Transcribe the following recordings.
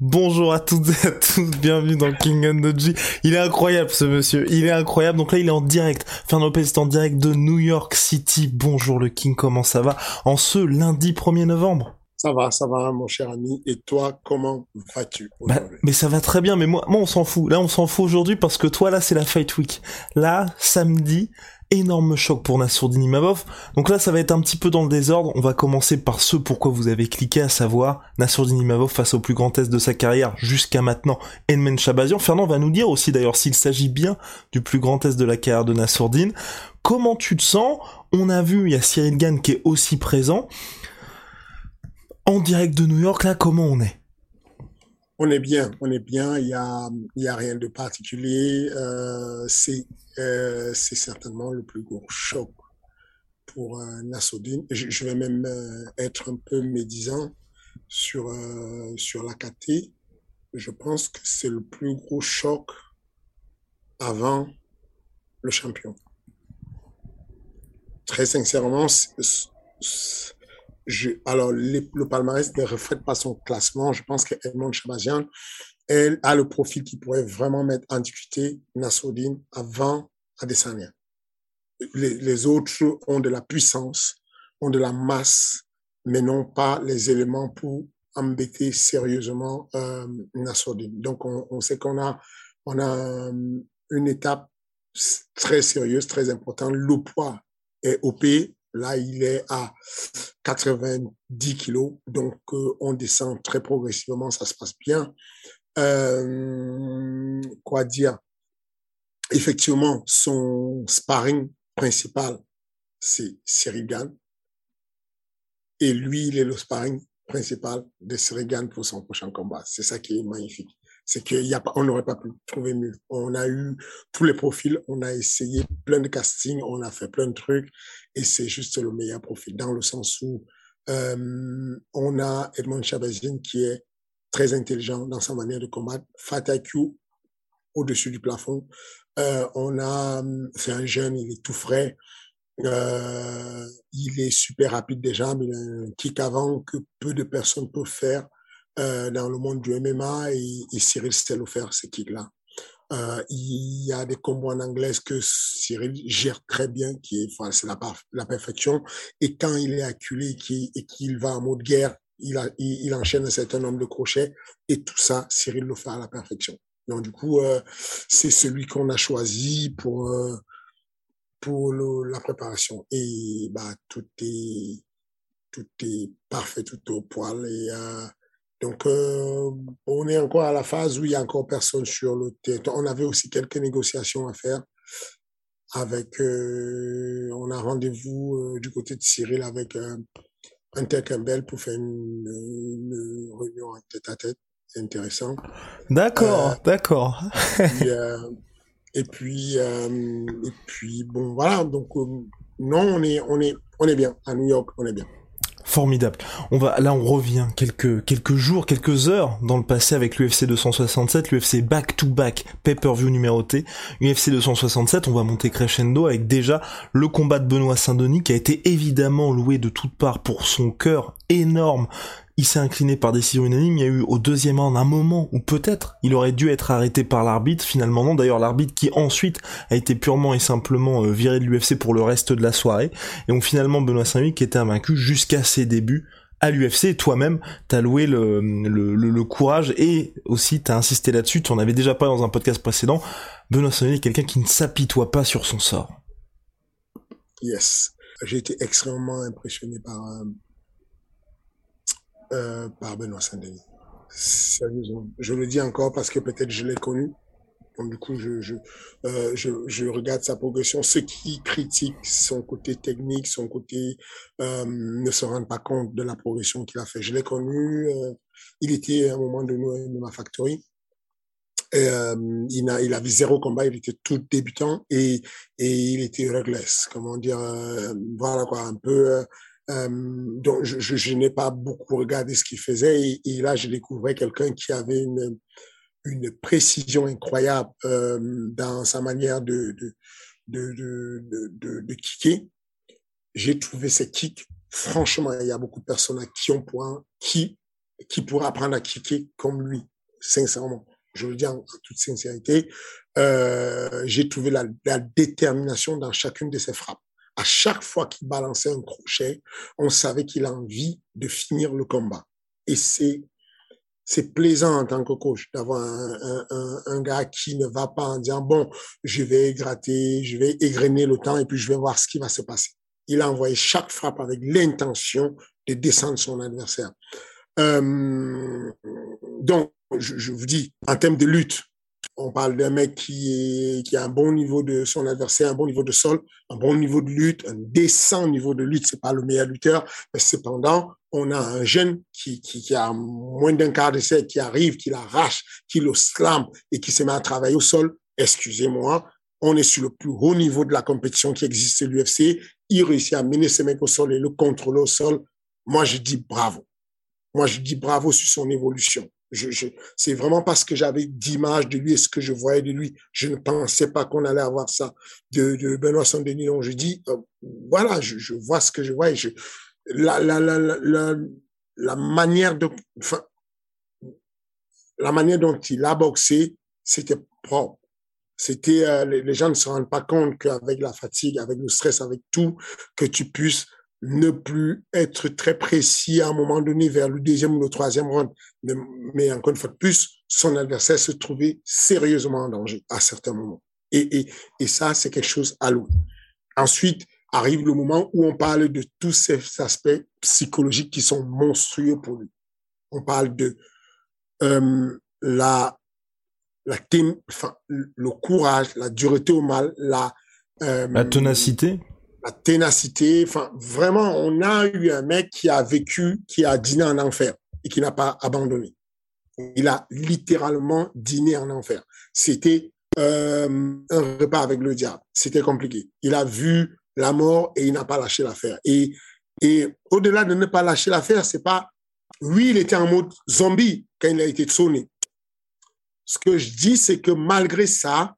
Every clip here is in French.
Bonjour à toutes et à tous, bienvenue dans King and G. Il est incroyable ce monsieur, il est incroyable. Donc là il est en direct, Fernand Lopez est en direct de New York City. Bonjour le King, comment ça va En ce lundi 1er novembre? Ça va, ça va, mon cher ami. Et toi, comment vas-tu bah, Mais ça va très bien. Mais moi, moi, on s'en fout. Là, on s'en fout aujourd'hui parce que toi, là, c'est la Fight Week. Là, samedi, énorme choc pour Nassourdine Imavov. Donc là, ça va être un petit peu dans le désordre. On va commencer par ce pourquoi vous avez cliqué, à savoir Nassourdine Imavov face au plus grand test de sa carrière jusqu'à maintenant, Edmond Chabazian. Fernand va nous dire aussi d'ailleurs s'il s'agit bien du plus grand test de la carrière de Nassourdine. Comment tu te sens? On a vu, il y a Cyril Gann qui est aussi présent. En direct de New York, là, comment on est? On est bien, on est bien. Il y a, il y a rien de particulier. Euh, c'est, euh, c'est certainement le plus gros choc pour euh, Nassoudine. Je, vais même euh, être un peu médisant sur euh, sur la KT. Je pense que c'est le plus gros choc avant le champion. Très sincèrement, je, alors, le palmarès ne reflète pas son classement. Je pense qu'Edmond Chabazian, elle a le profil qui pourrait vraiment mettre en difficulté Nassoudine avant Adesanya. Les, les autres ont de la puissance, ont de la masse, mais n'ont pas les éléments pour embêter sérieusement euh. Donc, on, sait qu'on a, on a euh, une étape très sérieuse, très importante. Le poids est OP, Là, il est à 90 kilos, donc euh, on descend très progressivement, ça se passe bien. Euh, quoi dire Effectivement, son sparring principal, c'est Sirigan. Et lui, il est le sparring principal de Sirigan pour son prochain combat. C'est ça qui est magnifique c'est qu'il y a pas, on n'aurait pas pu trouver mieux. On a eu tous les profils, on a essayé plein de castings, on a fait plein de trucs, et c'est juste le meilleur profil dans le sens où euh, on a Edmond Chabazin qui est très intelligent dans sa manière de combattre, Fataku au-dessus du plafond. Euh, on a, c'est un jeune, il est tout frais. Euh, il est super rapide des jambes, il a un kick avant que peu de personnes peuvent faire. Euh, dans le monde du MMA et, et Cyril sait le faire, ce kick-là. Euh, il y a des combos en anglais que Cyril gère très bien, qui est, enfin, c'est la, la perfection. Et quand il est acculé et qu'il va en mode guerre, il, a, il, enchaîne un certain nombre de crochets et tout ça, Cyril le fait à la perfection. Donc du coup, euh, c'est celui qu'on a choisi pour euh, pour le, la préparation. Et bah tout est tout est parfait, tout est au poil et euh, donc, on est encore à la phase où il y a encore personne sur le territoire. On avait aussi quelques négociations à faire avec, on a rendez-vous du côté de Cyril avec Hunter Campbell pour faire une, une réunion tête à tête. C'est intéressant. D'accord, d'accord. et puis, et puis, bon, voilà. Donc, non, on est, on est, on est bien. À New York, on est bien. Formidable. On va là on revient quelques quelques jours, quelques heures dans le passé avec l'UFC 267, l'UFC back to back pay-per-view numéroté. UFC 267, on va monter crescendo avec déjà le combat de Benoît Saint-Denis qui a été évidemment loué de toutes parts pour son cœur énorme il s'est incliné par décision unanime. Il y a eu au deuxième round un moment où peut-être il aurait dû être arrêté par l'arbitre. Finalement non. D'ailleurs l'arbitre qui ensuite a été purement et simplement euh, viré de l'UFC pour le reste de la soirée. Et donc finalement Benoît Saint-Denis qui était invaincu jusqu'à ses débuts à l'UFC. Toi-même, t'as loué le, courage et aussi t'as insisté là-dessus. Tu en avais déjà parlé dans un podcast précédent. Benoît Saint-Denis est quelqu'un qui ne s'apitoie pas sur son sort. Yes. j'ai été extrêmement impressionné par, euh, par Benoît Saint-Denis. Sérieusement. Je le dis encore parce que peut-être je l'ai connu. Donc, du coup, je, je, euh, je, je, regarde sa progression. Ceux qui critiquent son côté technique, son côté, euh, ne se rendent pas compte de la progression qu'il a fait. Je l'ai connu. Euh, il était à un moment donné de ma factory. Et, euh, il, a, il avait zéro combat, il était tout débutant et, et il était reckless, comment dire, euh, voilà quoi, un peu. Euh, donc je, je, je n'ai pas beaucoup regardé ce qu'il faisait et, là je découvrais quelqu'un qui avait une, une précision incroyable euh, dans sa manière de, de, de, de, de, de kicker. J'ai trouvé ses kicks, franchement, il y a beaucoup de personnes qui ont point, qui, qui pourraient apprendre à kicker comme lui, sincèrement je le dis en, toute sincérité, euh, j'ai trouvé la, la, détermination dans chacune de ses frappes. À chaque fois qu'il balançait un crochet, on savait qu'il a envie de finir le combat. Et c'est c'est plaisant en tant que coach d'avoir un, un, un, gars qui ne va pas en disant bon, je vais gratter, je vais égrener le temps et puis je vais voir ce qui va se passer. Il a envoyé chaque frappe avec l'intention de descendre son adversaire. Euh, donc, je, je, vous dis, en termes de lutte, on parle d'un mec qui, a un bon niveau de son adversaire, un bon niveau de sol, un bon niveau de lutte, un décent niveau de lutte. C'est pas le meilleur lutteur, mais cependant, on a un jeune qui, a moins d'un quart de siècle, qui arrive, qui l'arrache, qui le slam et qui se met à travailler au sol. Excusez-moi, on est sur le plus haut niveau de la compétition qui existe à l'UFC. Il réussit à mener ce mec au sol et le contrôler au sol. Moi, je dis bravo. Moi, je dis bravo sur son évolution. Je, je, c'est vraiment parce que j'avais d'image de lui et ce que je voyais de lui. Je ne pensais pas qu'on allait avoir ça de, de Benoît Saint-Denis. Donc, je dis, euh, voilà, je, je, vois ce que je vois et je, la, la, la, la, la manière de, enfin, la manière dont il a boxé, c'était propre. C'était, euh, les, les, gens ne se rendent pas compte qu'avec la fatigue, avec le stress, avec tout, que tu puisses ne plus être très précis à un moment donné vers le deuxième ou le troisième round. Mais, encore une fois de plus, son adversaire se trouvait sérieusement en danger à certains moments. Et, et, et ça, c'est quelque chose à louer. Ensuite, arrive le moment où on parle de tous ces aspects psychologiques qui sont monstrueux pour lui. On parle de euh, la, la enfin, le courage, la dureté au mal, la, euh, la ténacité la ténacité. Enfin, vraiment, on a eu un mec qui a vécu, qui a dîné en enfer et qui n'a pas abandonné. Il a littéralement dîné en enfer. C'était euh, un repas avec le diable. C'était compliqué. Il a vu la mort et il n'a pas lâché l'affaire. Et, et au-delà de ne pas lâcher l'affaire, c'est pas, oui, il était en mode zombie quand il a été sonné. Ce que je dis, c'est que malgré ça,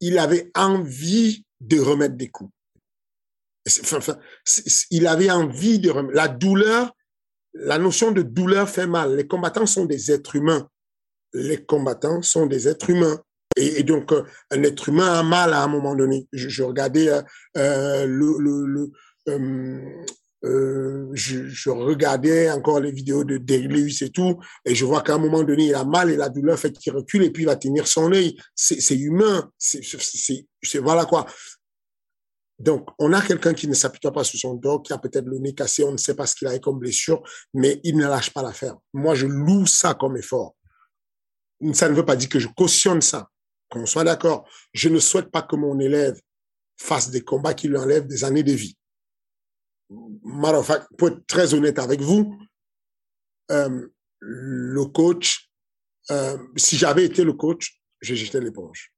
il avait envie de remettre des coups. Il avait envie de la douleur, la notion de douleur fait mal. Les combattants sont des êtres humains. Les combattants sont des êtres humains. Et, donc, euh, un être humain a mal à un moment donné. Je, regardais euh, euh le, le, le euh, euh, je, regardais encore les vidéos de Lewis et tout, et je vois qu'à un moment donné, il a mal et la douleur fait qu'il recule et puis il va tenir son œil. C'est humain. C'est voilà quoi. Donc, on a quelqu'un qui ne s'appuie pas sur son dos, qui a peut-être le nez cassé, on ne sait pas ce qu'il a comme blessure, mais il ne lâche pas l'affaire. Moi, je loue ça comme effort. Ça ne veut pas dire que je cautionne ça, qu'on soit d'accord. Je ne souhaite pas que mon élève fasse des combats qui lui enlèvent des années de vie. Pour être très honnête avec vous, euh, le coach, euh, si j'avais été le coach, j'ai jeté l'éponge.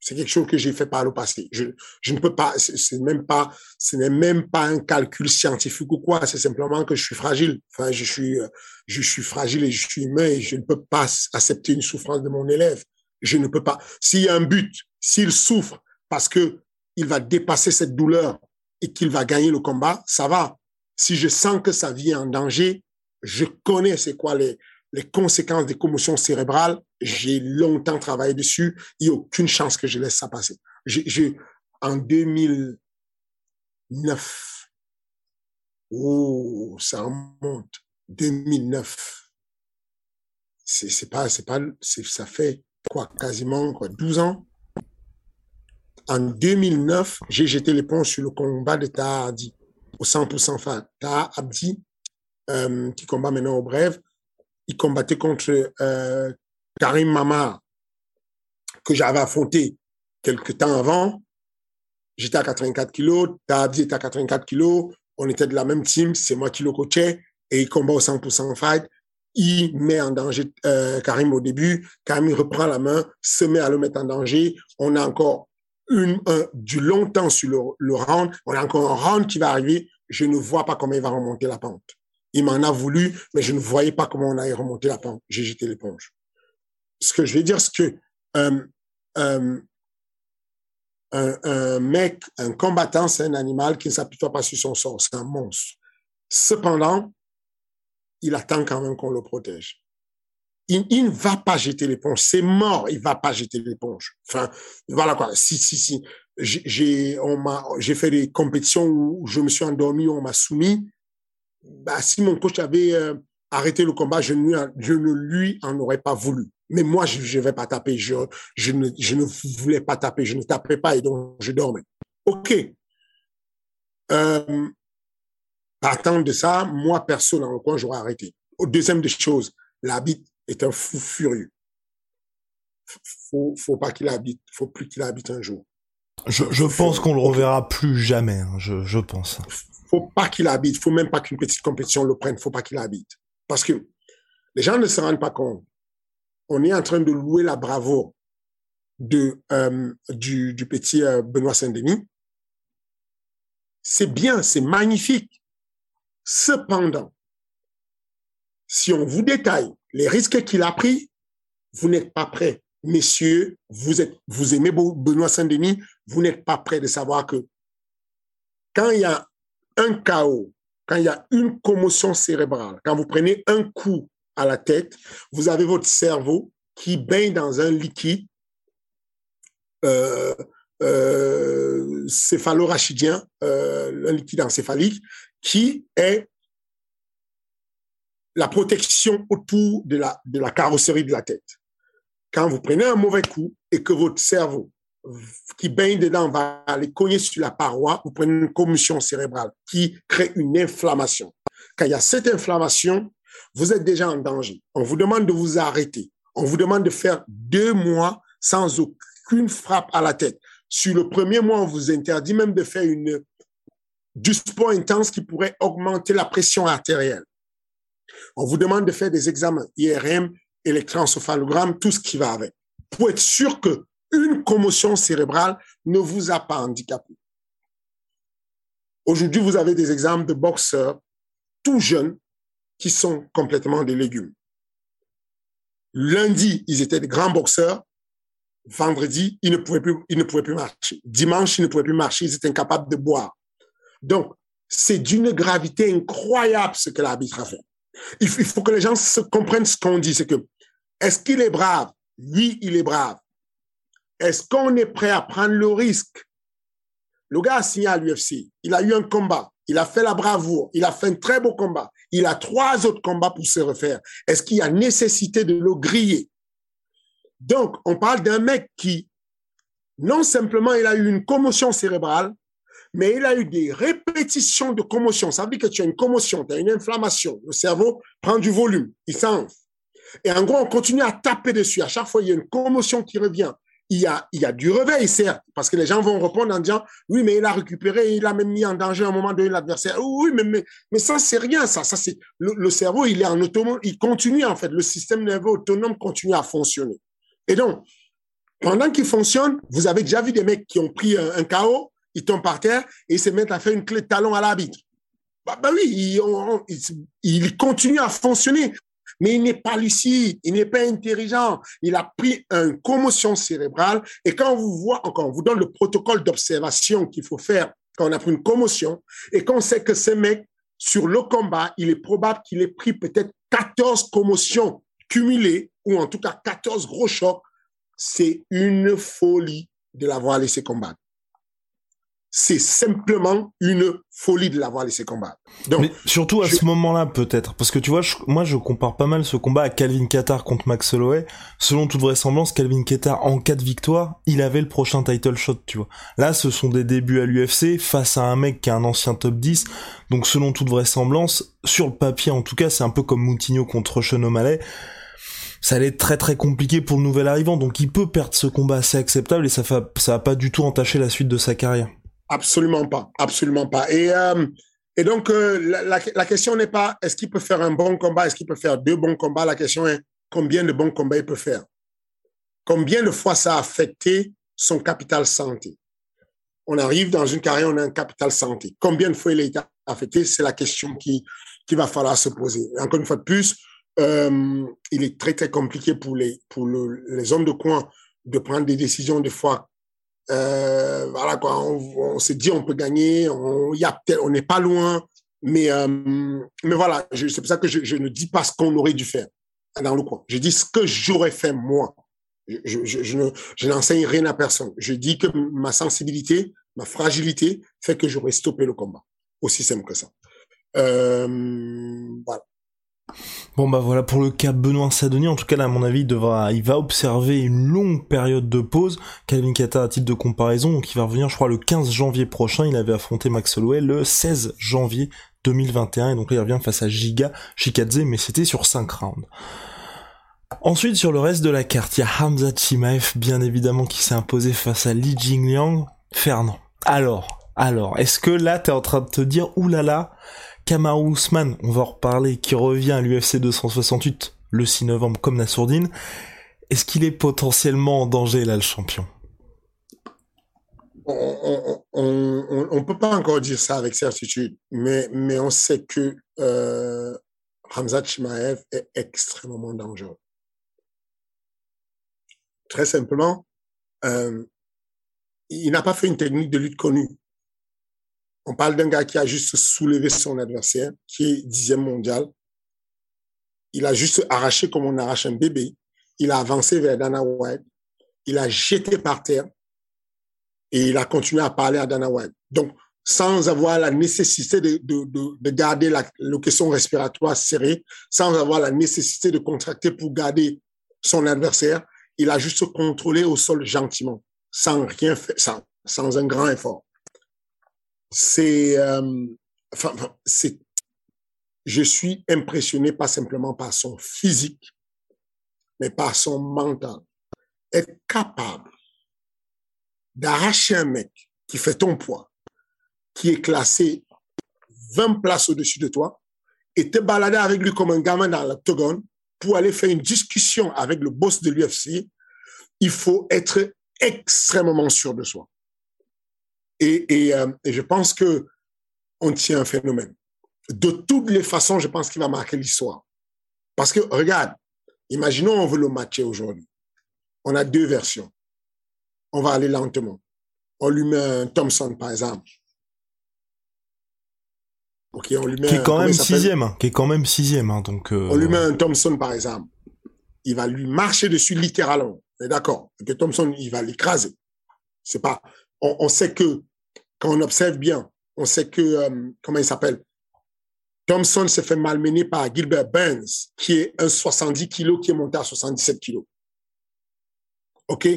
C'est quelque chose que j'ai fait par le passé. Je, je ne peux pas, c'est même pas, ce n'est même pas un calcul scientifique ou quoi. C'est simplement que je suis fragile. Enfin, je suis, je suis fragile et je suis humain et je ne peux pas accepter une souffrance de mon élève. Je ne peux pas. S'il y a un but, s'il souffre parce que il va dépasser cette douleur et qu'il va gagner le combat, ça va. Si je sens que sa vie est en danger, je connais c'est quoi les, les conséquences des commotions cérébrales, j'ai longtemps travaillé dessus. Il n'y a aucune chance que je laisse ça passer. J'ai, en 2009, oh, ça remonte. 2009. C'est, pas, c'est pas, ça fait quoi, quasiment, quoi, 12 ans? En 2009, j'ai jeté l'éponge sur le combat de Tahadi. au 100% fight. T'as Abdi, qui combat maintenant au bref. Il combattait contre euh, Karim Mamar, que j'avais affronté quelques temps avant. J'étais à 84 kilos, Abdi était à 84 kilos. On était de la même team, c'est moi qui le coachais et il combat au 100% fight. Il met en danger euh, Karim au début. Karim reprend la main, se met à le mettre en danger. On a encore du long temps sur le round. On a encore un round qui va arriver. Je ne vois pas comment il va remonter la pente. Il m'en a voulu, mais je ne voyais pas comment on allait remonter la pente. J'ai jeté l'éponge. Ce que je vais dire, c'est que euh, euh, un, un, mec, un combattant, c'est un animal qui ne s'appuie pas sur son sort. C'est un monstre. Cependant, il attend quand même qu'on le protège. Il, ne va pas jeter l'éponge. C'est mort. Il va pas jeter l'éponge. Enfin, voilà quoi. Si, si, si. J'ai, j'ai fait des compétitions où je me suis endormi, on m'a soumis. Bah, si mon coach avait euh, arrêté le combat, je ne, je ne lui en aurais pas voulu. Mais moi, je ne vais pas taper. Je, je, ne, je ne voulais pas taper. Je ne tapais pas et donc je dormais. OK. Euh, Partant de ça, moi, perso, dans le coin, j'aurais arrêté. Au deuxième des choses, l'habite est un fou furieux. Faut, faut pas qu'il habite, faut plus qu'il habite un jour. Je, je pense qu'on le reverra plus jamais, hein, je, je pense. Faut pas qu'il habite, faut même pas qu'une petite compétition le prenne, faut pas qu'il habite. Parce que les gens ne se rendent pas compte. On est en train de louer la bravoure de, euh, du, petit euh, Benoît Saint-Denis. C'est bien, c'est magnifique. Cependant, si on vous détaille les risques qu'il a pris, vous n'êtes pas prêt. Messieurs, vous êtes, vous aimez Benoît Saint-Denis, vous n'êtes pas prêt de savoir que quand il y a un chaos, quand il y a une commotion cérébrale, quand vous prenez un coup à la tête, vous avez votre cerveau qui baigne dans un liquide euh, euh, céphalorachidien, euh, un liquide encéphalique, qui est la protection autour de la carrosserie de la tête. Quand vous prenez un mauvais coup et que votre cerveau qui baigne dedans va aller cogner sur la paroi, vous prenez une commotion cérébrale qui crée une inflammation. Quand il y a cette inflammation, vous êtes déjà en danger. On vous demande de vous arrêter. On vous demande de faire deux mois sans aucune frappe à la tête. Sur le premier mois, on vous interdit même de faire du sport intense qui pourrait augmenter la pression artérielle. On vous demande de faire des examens IRM, électroencéphalogramme, tout ce qui va avec, pour être sûr que une commotion cérébrale ne vous a pas handicapé. Aujourd'hui, vous avez des exemples de boxeurs tout jeunes qui sont complètement des légumes. Lundi, ils étaient des grands boxeurs. Vendredi, ils ne pouvaient plus, ils ne pouvaient plus marcher. Dimanche, ils ne pouvaient plus marcher. Ils étaient incapables de boire. Donc, c'est d'une gravité incroyable ce que l'arbitre a fait. Il faut que les gens se comprennent ce qu'on dit. C'est que, est-ce qu'il est brave? Oui, il est brave. Est-ce qu'on est prêt à prendre le risque? Le gars a signé à l'UFC. Il a eu un combat. Il a fait la bravoure. Il a fait un très beau combat. Il a trois autres combats pour se refaire. Est-ce qu'il y a nécessité de le griller? Donc, on parle d'un mec qui, non simplement il a eu une commotion cérébrale, mais il a eu des répétitions de commotion. Ça veut dire que tu as une commotion, tu as une inflammation. Le cerveau prend du volume, il s'enfle. Et en gros, on continue à taper dessus. À chaque fois, il y a une commotion qui revient. Il y a, il y a du réveil, certes, parce que les gens vont répondre en disant, oui, mais il a récupéré, il a même mis en danger à un moment donné l'adversaire. Oui, mais, mais, mais ça, c'est rien, ça. ça c'est le, le, cerveau, il est en autonome, il continue, en fait. Le système nerveux autonome continue à fonctionner. Et donc, pendant qu'il fonctionne, vous avez déjà vu des mecs qui ont pris un, un KO, ils tombent par terre et ils se mettent à faire une clé de talon à l'arbitre. Bah, bah oui, il, on, il, il, continue à fonctionner, mais il n'est pas lucide, il n'est pas intelligent. Il a pris une commotion cérébrale et quand on vous voit, encore, on vous donne le protocole d'observation qu'il faut faire quand on a pris une commotion et qu'on sait que ce mec, sur le combat, il est probable qu'il ait pris peut-être 14 commotions cumulées ou en tout cas 14 gros chocs. C'est une folie de l'avoir laissé combattre. C'est simplement une folie de l'avoir laissé combattre. Donc, Mais surtout à ce moment-là, peut-être. Parce que tu vois, moi, je compare pas mal ce combat à Calvin Qatar contre Max Holloway. Selon toute vraisemblance, Calvin Qatar, en cas de victoire, il avait le prochain title shot, tu vois. Là, ce sont des débuts à l'UFC face à un mec qui a un ancien top 10. Donc, selon toute vraisemblance, sur le papier, en tout cas, c'est un peu comme Moutinho contre Sean O'Malley ça allait être très très compliqué pour le nouvel arrivant, donc il peut perdre ce combat assez acceptable et ça va, ça va pas du tout entacher la suite de sa carrière. Absolument pas, absolument pas. Et, euh, et donc, euh, la, la, question n'est pas est-ce qu'il peut faire un bon combat, est-ce qu'il peut faire deux bons combats? La question est combien de bons combats il peut faire? Combien de fois ça a affecté son capital santé? On arrive dans une carrière, on a un capital santé. Combien de fois il a été affecté? C'est la question qui, qui va falloir se poser. Encore une fois de plus, euh, il est très, très compliqué pour les, pour le, les hommes de coin de prendre des décisions des fois euh, voilà quoi, on, on se dit on peut gagner, on y a on n'est pas loin, mais euh, mais voilà, c'est pour ça que je, je, ne dis pas ce qu'on aurait dû faire dans le coin. Je dis ce que j'aurais fait moi. Je, je, je ne je n'enseigne rien à personne. Je dis que ma sensibilité, ma fragilité fait que j'aurais stoppé le combat. Aussi simple que ça. Euh, voilà. Bon bah voilà pour le cas Benoît Sadoni, en tout cas là à mon avis il devra, va observer une longue période de pause. Calvin Kata à titre de comparaison, donc il va revenir je crois le 15 janvier prochain, il avait affronté Max Holloway le 16 janvier 2021 et donc là il revient face à Giga Shikadze mais c'était sur 5 rounds. Ensuite sur le reste de la carte, il y a Hamza Chimaev bien évidemment qui s'est imposé face à Li Jingliang. Fernand. Alors, alors, est-ce que là t'es en train de te dire oulala Kamaru Usman, on va en reparler, qui revient à l'UFC 268 le 6 novembre comme Nassourdine, est-ce qu'il est potentiellement en danger là le champion? On, on, peut pas encore dire ça avec certitude, mais, on sait que euh, Hamzat Chimaev est extrêmement dangereux. Très simplement, euh, il n'a pas fait une technique de lutte connue. On parle d'un gars qui a juste soulevé son adversaire, qui est dixième mondial. Il a juste arraché comme on arrache un bébé. Il a avancé vers Dana White. Il a jeté par terre et il a continué à parler à Dana White. Donc, sans avoir la nécessité de, de, de, de garder la location respiratoire serrée, sans avoir la nécessité de contracter pour garder son adversaire, il a juste contrôlé au sol gentiment, sans rien faire, sans un grand effort c'est, euh, c'est, je suis impressionné pas simplement par son physique, mais par son mental. Être capable d'arracher un mec qui fait ton poids, qui est classé 20 places au-dessus de toi, et te balader avec lui comme un gamin dans l'octogone pour aller faire une discussion avec le boss de l'UFC, il faut être extrêmement sûr de soi. Et, et, euh, et je pense que on tient un phénomène. De toutes les façons, je pense qu'il va marquer l'histoire. Parce que, regarde, imaginons on veut le matcher aujourd'hui. On a deux versions. On va aller lentement. On lui met un Thompson, par exemple. Ok, on lui met qui est quand même sixième, hein, qui est quand même sixième, hein, donc. Euh... On lui met un Thompson, par exemple. Il va lui marcher dessus littéralement. D'accord. Et que Thompson, il va l'écraser. C'est pas. On, on, sait que quand on observe bien, on sait que, euh, comment il s'appelle? Thompson s'est fait malmener par Gilbert Burns, qui est un 70 kilos qui est monté à 77 kilos. OK?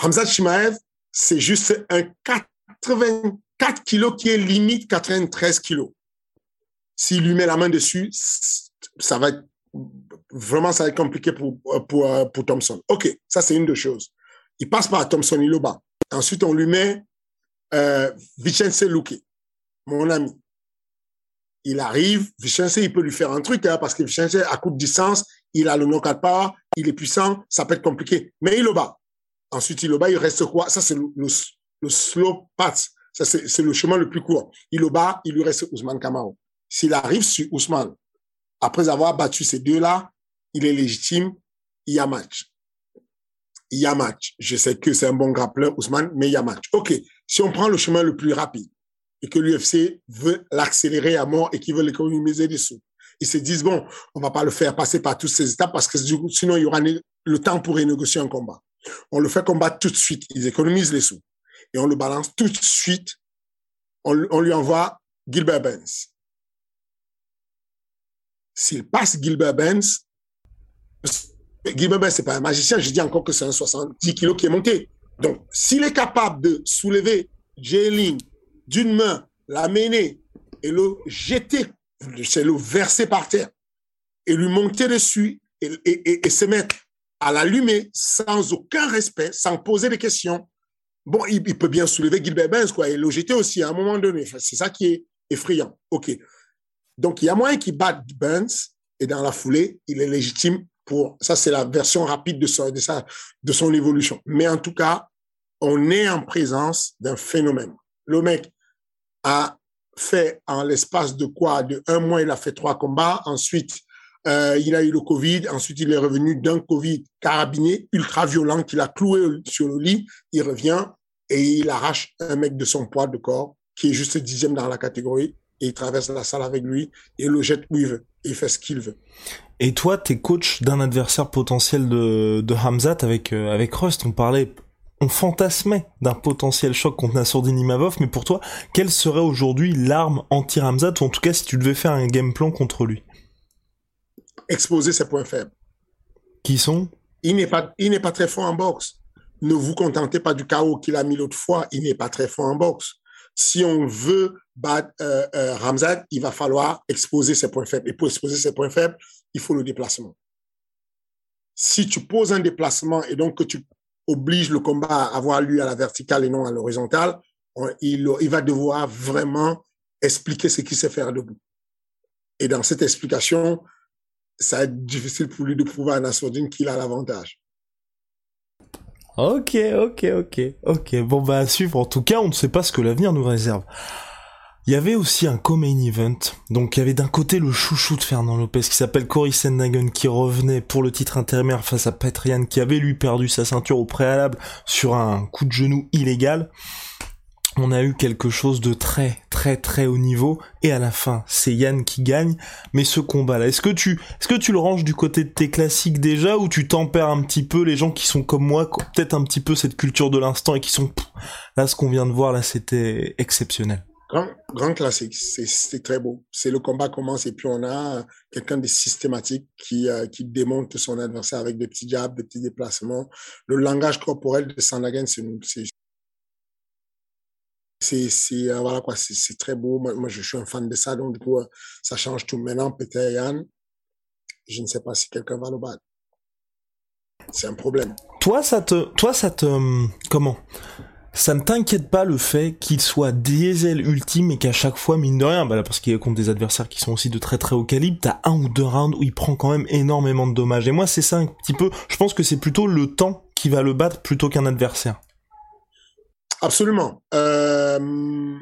Hamza Shimaev, c'est juste un 84 kilos qui est limite 93 kilos. S'il lui met la main dessus, ça va être vraiment ça va être compliqué pour, pour, pour Thompson. OK, ça c'est une des choses. Il passe par Thompson, il le bat. Ensuite, on lui met euh, Vicence Luque, mon ami. Il arrive, Vicence, il peut lui faire un truc, hein, parce que Vicence, à coup de distance, il a le knockout power, il est puissant, ça peut être compliqué. Mais il le bat. Ensuite, il le bat, il reste quoi? Ça, c'est le, slow path. Ça, c'est le chemin le plus court. Il le bat, il lui reste Ousmane Kamaro. S'il arrive sur Ousmane, après avoir battu ces deux-là, il est légitime, il y a match. Il y a match. Je sais que c'est un bon grappleur, Ousmane, mais il y a match. OK. Si on prend le chemin le plus rapide et que l'UFC veut l'accélérer à mort et qu'ils veulent économiser des sous, ils se disent, bon, on va pas le faire passer par toutes ces étapes parce que sinon il y aura le temps pour renégocier un combat. On le fait combattre tout de suite. Ils économisent les sous. et on le balance tout de suite. On, on lui envoie Gilbert Benz. S'il passe Gilbert Benz, Gilbert Benz, c'est pas un magicien, je dis encore que c'est un 70 kilos qui est monté. Donc, s'il est capable de soulever J-Ling d'une main, l'amener et le jeter, c'est le verser par terre et lui monter dessus et, et, et, se mettre à l'allumer sans aucun respect, sans poser de questions. Bon, il, peut bien soulever Gilbert Benz, quoi, et le jeter aussi à un moment donné. c'est ça qui est effrayant. OK. Donc, il y a moyen qu'il batte Benz et dans la foulée, il est légitime ça c'est la version rapide de, son, évolution. Mais en tout cas, on est en présence d'un phénomène. Le mec a fait en l'espace de quoi? De un mois, il a fait trois combats. Ensuite, euh, il a eu le Covid. Ensuite, il est revenu d'un Covid carabiné, ultra violent, qu'il a cloué sur le lit. Il revient et il arrache un mec de son poids de corps, qui est juste dixième dans la catégorie. Et il traverse la salle avec lui et le jette où il veut. Et fait ce qu'il veut. Et toi, t'es coach d'un adversaire potentiel de, de Hamzat avec, euh, avec Rust. On parlait on fantasmait d'un potentiel choc contre Nassourdine Imavov, mais pour toi, quelle serait aujourd'hui l'arme anti-Ramzat, ou en tout cas si tu devais faire un game plan contre lui? Exposer ses points faibles. Qui sont? Il n'est pas, il n'est pas très fort en boxe. Ne vous contentez pas du chaos qu'il a mis l'autre fois, il n'est pas très fort en boxe. Si on veut battre euh, euh, Ramzat, il va falloir exposer ses points faibles. Et pour exposer ses points faibles, il faut le déplacement. Si tu poses un déplacement et donc que tu oblige le combat à avoir lieu à la verticale et non à l'horizontale, il, il va devoir vraiment expliquer ce qu'il sait faire debout. Et dans cette explication, ça va être difficile pour lui de prouver à Nassourdine qu'il a l'avantage. Ok, ok, ok, ok. Bon, bah, à suivre. En tout cas, on ne sait pas ce que l'avenir nous réserve. Il y avait aussi un co-main event. Donc il y avait d'un côté le chouchou de Fernand Lopez qui s'appelle Cory Sandhagen qui revenait pour le titre intérimaire face à Patrian qui avait lui perdu sa ceinture au préalable sur un coup de genou illégal. On a eu quelque chose de très très très haut niveau et à la fin c'est Yann qui gagne. Mais ce combat là, est-ce que tu est-ce que tu le ranges du côté de tes classiques déjà ou tu tempères un petit peu les gens qui sont comme moi, peut-être un petit peu cette culture de l'instant et qui sont là ce qu'on vient de voir là c'était exceptionnel? Grand, grand classique, c'est très beau. C'est le combat commence et puis on a quelqu'un de systématique qui, euh, qui démonte son adversaire avec des petits jabs, des petits déplacements. Le langage corporel de Sandagen, c'est c'est euh, voilà quoi c'est très beau. Moi, je suis un fan de ça donc du coup euh, ça change tout. Maintenant Peter Yann je ne sais pas si quelqu'un va le battre. C'est un problème. Toi ça te toi ça te comment? Ça ne t'inquiète pas le fait qu'il soit diesel ultime et qu'à chaque fois, mine de rien, bah là, parce qu'il est contre des adversaires qui sont aussi de très très haut calibre, t'as un ou deux rounds où il prend quand même énormément de dommages. Et moi, c'est ça un petit peu, je pense que c'est plutôt le temps qui va le battre plutôt qu'un adversaire. Absolument. Euh,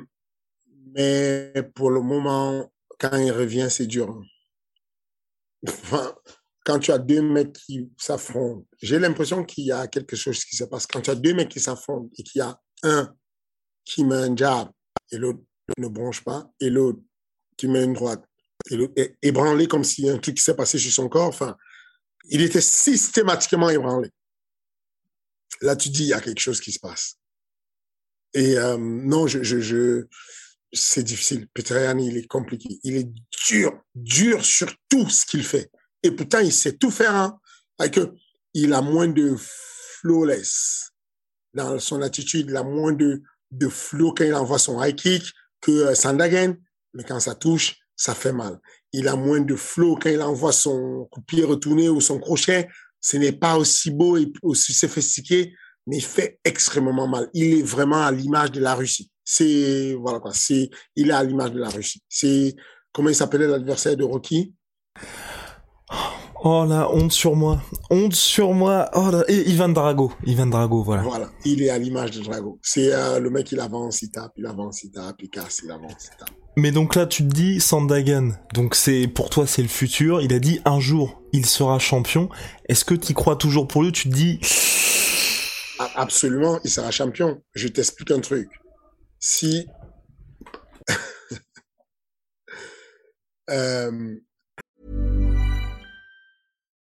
mais pour le moment, quand il revient, c'est dur. Quand tu as deux mecs qui s'affrontent, j'ai l'impression qu'il y a quelque chose qui se passe. Quand tu as deux mecs qui s'affrontent et qu'il y a un qui met un jab et l'autre ne bronche pas, et l'autre qui met une droite, et l'autre est ébranlé comme a un truc qui s'est passé sur son corps, enfin, il était systématiquement ébranlé. Là, tu dis, il y a quelque chose qui se passe. Et euh, non, je, je, je c'est difficile. Peter il est compliqué. Il est dur, dur sur tout ce qu'il fait. Et pourtant, il sait tout faire. Hein, que il a moins de flawless dans son attitude. Il a moins de, de flow quand il envoie son high kick que euh, Sandagen. Mais quand ça touche, ça fait mal. Il a moins de flow quand il envoie son coup de pied retourné ou son crochet. Ce n'est pas aussi beau et aussi sophistiqué, mais il fait extrêmement mal. Il est vraiment à l'image de la Russie. C'est, voilà quoi, c'est, il est à l'image de la Russie. C'est, comment il s'appelait l'adversaire de Rocky? Oh la honte sur moi, honte sur moi. Oh là, et Ivan Drago, Ivan Drago, voilà. Voilà, il est à l'image de Drago. C'est euh, le mec, il avance, il tape, il avance, il tape, il casse, il avance, il tape. Mais donc là, tu te dis Sandagan. Donc c'est pour toi, c'est le futur. Il a dit un jour, il sera champion. Est-ce que tu crois toujours pour lui Tu te dis Absolument, il sera champion. Je t'explique un truc. Si euh,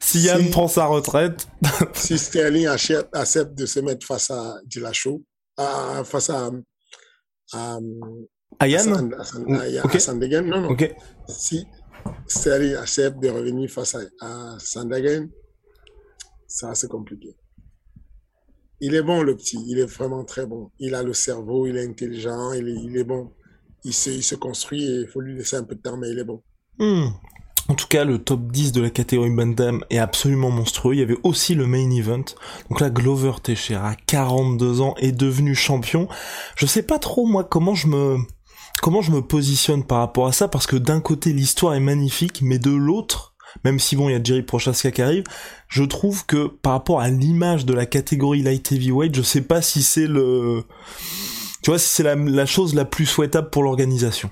Si Yann Si- prend sa retraite, si Sterling achète- accepte de se mettre face à Dillashaw, à, face à, à, à Yann? À- non, non. Si Sterling accepte de revenir face à, Sandhagen, ça c'est compliqué. Il est bon le petit, il est vraiment très bon. Il a le cerveau, il est intelligent, il est, il est bon. Il se, il se construit et il faut lui laisser un peu de temps, mais il est bon. Hmm. En tout cas, le top 10 de la catégorie Bantam est absolument monstrueux. Il y avait aussi le main event. Donc là, Glover Teixeira, 42 ans, est devenu champion. Je sais pas trop, moi, comment je me, comment je me positionne par rapport à ça, parce que d'un côté, l'histoire est magnifique, mais de l'autre, même si bon, il y a Jerry Prochaska qui arrive, je trouve que par rapport à l'image de la catégorie light heavyweight, je sais pas si c'est le, tu vois, si c'est la, la chose la plus souhaitable pour l'organisation.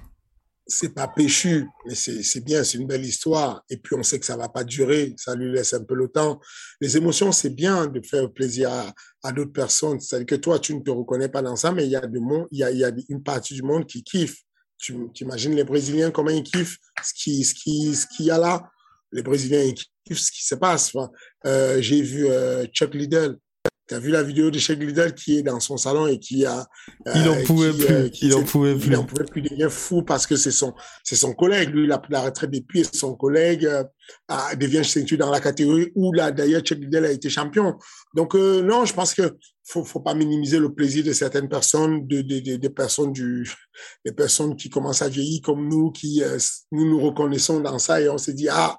C'est pas péchu, mais c'est bien, c'est une belle histoire. Et puis on sait que ça va pas durer, ça lui laisse un peu le temps. Les émotions, c'est bien de faire plaisir à, à d'autres personnes. C'est-à-dire que toi, tu ne te reconnais pas dans ça, mais il y a du monde, il y a, y a une partie du monde qui kiffe. Tu imagines les Brésiliens comment ils kiffent ce qui ce qui ce qu'il y a là? Les Brésiliens ils kiffent ce qui se passe. Enfin, euh, J'ai vu euh, Chuck Liddell. Tu as vu la vidéo de Chuck Liddell qui est dans son salon et qui a Il en euh, pouvait qui, plus, euh, qui il en pouvait il plus. en pouvait plus, il devient fou parce que c'est son, c'est son collègue. Lui, il a pris la retraite depuis et son collègue euh, a- devient ceinture dans la catégorie où là, d'ailleurs, Chuck Liddell a été champion. Donc, euh, non, je pense que faut, faut pas minimiser le plaisir de certaines personnes, de, de, de- des personnes du, des personnes qui commencent à vieillir comme nous, qui, euh, nous nous reconnaissons dans ça et on se dit, ah,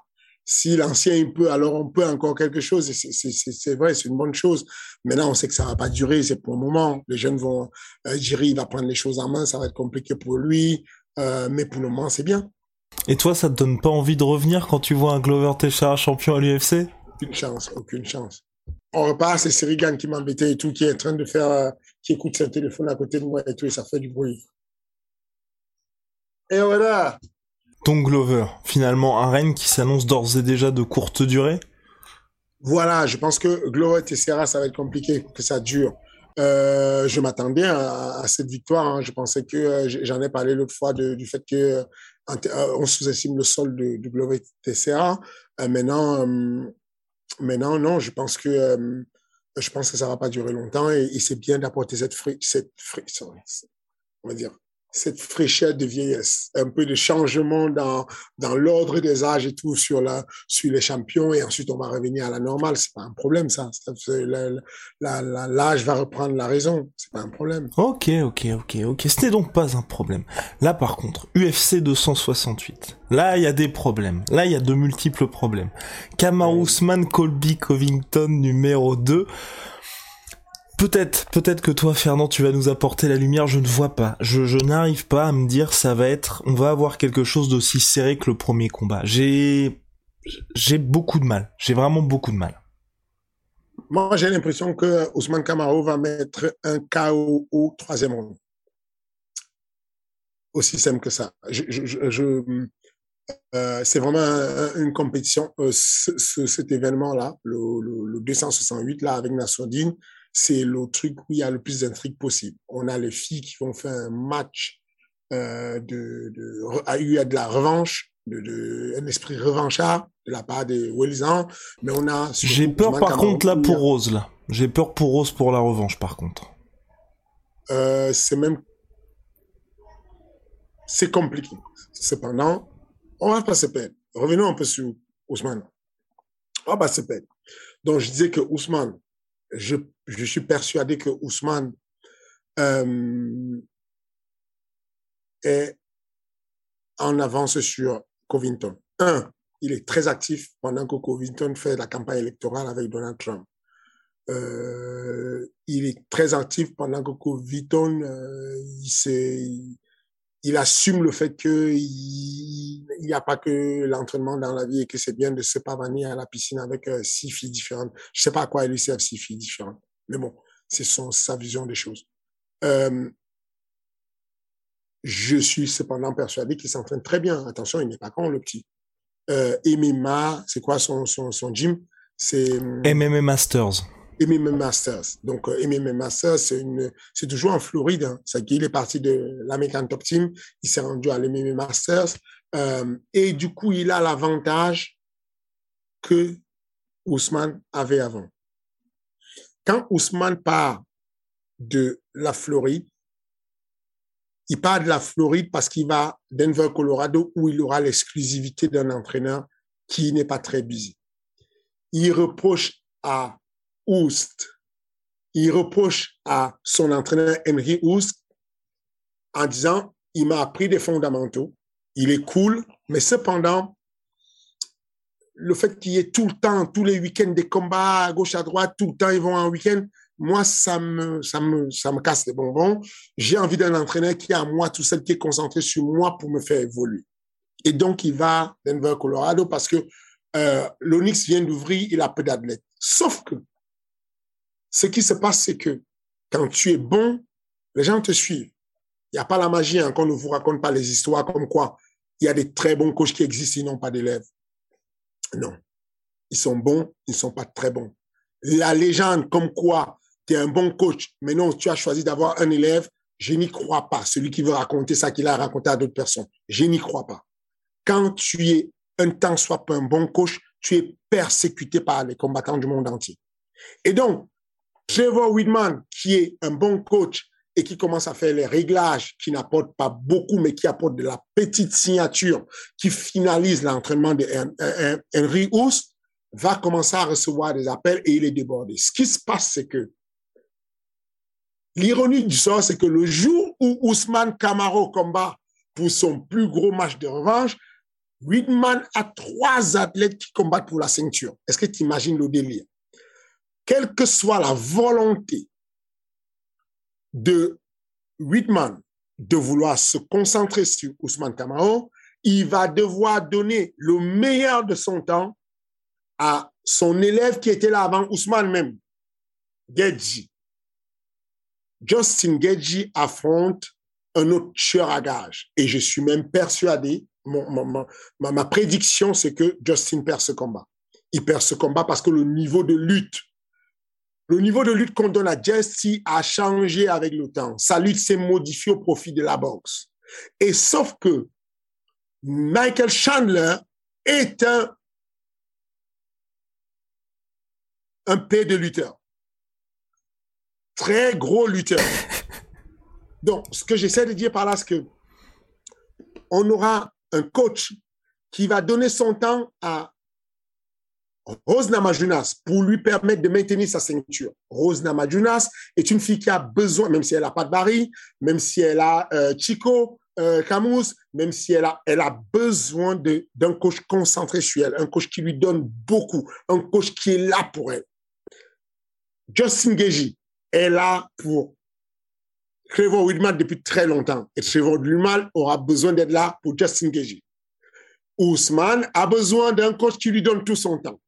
si l'ancien il peut, alors on peut encore quelque chose. C'est- vrai, c'est une bonne chose. Maintenant, on sait que ça va pas durer, c'est pour le moment. Les jeunes vont, euh, il va prendre les choses en main, ça va être compliqué pour lui, euh, mais pour le moment, c'est bien. Et toi, ça te donne pas envie de revenir quand tu vois un Glover Teixeira champion à l'UFC Aucune chance, aucune chance. On repart, c'est Sirigan qui m'embêtait et tout, qui est en train de faire, euh, qui écoute son téléphone à côté de moi et tout, et ça fait du bruit. Et voilà. Donc Glover, finalement un règne qui s'annonce d'ores et déjà de courte durée. Voilà, je pense que Glover Teixeira, ça va être compliqué, que ça dure. Euh, je m'attendais à, à cette victoire. hein. Je pensais que euh, j'en ai parlé l'autre fois du fait que euh, on sous-estime le sol de, de Glover. Euh, maintenant, maintenant, non, je pense que je pense que ça va pas durer longtemps et, et c'est bien d'apporter cette cette on va dire cette fraîcheur de vieillesse, un peu de changement dans dans l'ordre des âges et tout sur la sur les champions et ensuite on va revenir à la normale. C'est pas un problème ça. L'âge va reprendre la raison. C'est pas un problème. Ok, ok, ok, ok. Ce n'est donc pas un problème. Là par contre, UFC 268. Là il y a des problèmes. Là il y a de multiples problèmes. Kamaru Usman, Colby Covington numéro 2. Peut-être, peut-être que toi, Fernand, tu vas nous apporter la lumière. Je ne vois pas. Je, n'arrive pas à me dire ça va être, on va avoir quelque chose d'aussi serré que le premier combat. J'ai, j'ai beaucoup de mal. J'ai vraiment beaucoup de mal. Moi, j'ai l'impression que Ousmane Camaro va mettre un KO au troisième round. Aussi simple que ça. Je, je, euh, c'est vraiment un- une compétition. Euh, ce- ce- cet événement-là, le, le, le 268 là avec Nassoudine, c'est le truc où il y a le plus d'intrigue possible. On a les filles qui vont faire un match euh, de, de, a eu de la revanche, de, de un esprit revanchard de la part des Walisans, mais on a J'ai peur par contre là il y pour a- Rose là. J'ai peur pour Rose pour la revanche par contre. Euh, c'est même c'est compliqué. Cependant, on va pas se perdre. Revenons un peu sur Ousmane. On va pas se perdre. Donc, je disais que Ousmane, je, suis persuadé que Ousmane euh, est en avance sur Covington. Un, il est très actif pendant que Covington fait la campagne électorale avec Donald Trump. Euh, il est très actif pendant que Covington, euh, il assume le fait qu'il n'y a pas que l'entraînement dans la vie et que c'est bien de se pavaner à la piscine avec euh, six filles différentes. Je sais pas à quoi il lui sert six filles différentes. Mais bon, c'est son, sa vision des choses. Euh, je suis cependant persuadé qu'il s'entraîne très bien. Attention, il n'est pas con, le petit. Euh, MMA, c'est quoi son, son, son gym? MMA Masters. MMA Masters. Donc, euh, MMA Masters, c'est toujours en Floride. Hein. C'est qu'il est parti de l'American Top Team. Il s'est rendu à l'MMA Masters. Euh, et du coup, il a l'avantage que Ousmane avait avant. Quand Ousmane part de la Floride, il part de la Floride parce qu'il va Denver, Colorado, où il aura l'exclusivité d'un entraîneur qui n'est pas très busy. Il reproche à Oust, il reproche à son entraîneur Henry Oust en disant, il m'a appris des fondamentaux, il est cool, mais cependant, le fait qu'il y ait tout le temps, tous les week-ends, des combats à gauche, à droite, tout le temps, ils vont en week-end, moi, ça me, ça me, ça me casse les bonbons. J'ai envie d'un entraîneur qui est à moi, tout seul, qui est concentré sur moi pour me faire évoluer. Et donc, il va à Denver, Colorado, parce que euh, l'Onyx vient d'ouvrir, il a peu d'athlètes. Sauf que ce qui se passe, c'est que quand tu es bon, les gens te suivent. Il n'y a pas la magie, hein, qu'on ne vous raconte pas les histoires comme quoi il y a des très bons coachs qui existent, ils n'ont pas d'élèves. Non. Ils sont bons, ils ne sont pas très bons. La légende comme quoi tu es un bon coach, mais non, tu as choisi d'avoir un élève, je n'y crois pas. Celui qui veut raconter ça qu'il a raconté à d'autres personnes, je n'y crois pas. Quand tu es un temps soit pas un bon coach, tu es persécuté par les combattants du monde entier. Et donc, Trevor Whitman, qui est un bon coach et qui commence à faire les réglages, qui n'apporte pas beaucoup, mais qui apporte de la petite signature, qui finalise l'entraînement de Henry va commencer à recevoir des appels et il est débordé. Ce qui se passe, c'est que l'ironie du sort, c'est que le jour où Ousmane Camaro combat pour son plus gros match de revanche, Whitman a trois athlètes qui combattent pour la ceinture. Est-ce que tu imagines le délire? Quelle que soit la volonté de Whitman de vouloir se concentrer sur Ousmane Kamao, il va devoir donner le meilleur de son temps à son élève qui était là avant Ousmane même, Gedji. Justin Gedji affronte un autre tueur à gage. Et je suis même persuadé, ma prédiction, c'est que Justin perd ce combat. Il perd ce combat parce que le niveau de lutte le niveau de lutte qu'on donne à Jesse a changé avec le temps. Sa lutte s'est modifiée au profit de la boxe. Et sauf que Michael Chandler est un, un P de lutteur. Très gros lutteur. Donc, ce que j'essaie de dire par là, c'est que on aura un coach qui va donner son temps à Rose Namajunas, pour lui permettre de maintenir sa ceinture. Rose Namajunas est une fille qui a besoin, même si elle n'a pas de Barry, même si elle a euh, Chico, euh, Camus, même si elle a, besoin d'un coach concentré sur elle, un coach qui lui donne beaucoup, un coach qui est là pour elle. Justin Geji est là pour Trevor Whitman depuis très longtemps. Et Trevor Whitman aura besoin d'être là pour Justin Geji. Ousmane a besoin d'un coach qui lui donne tout son temps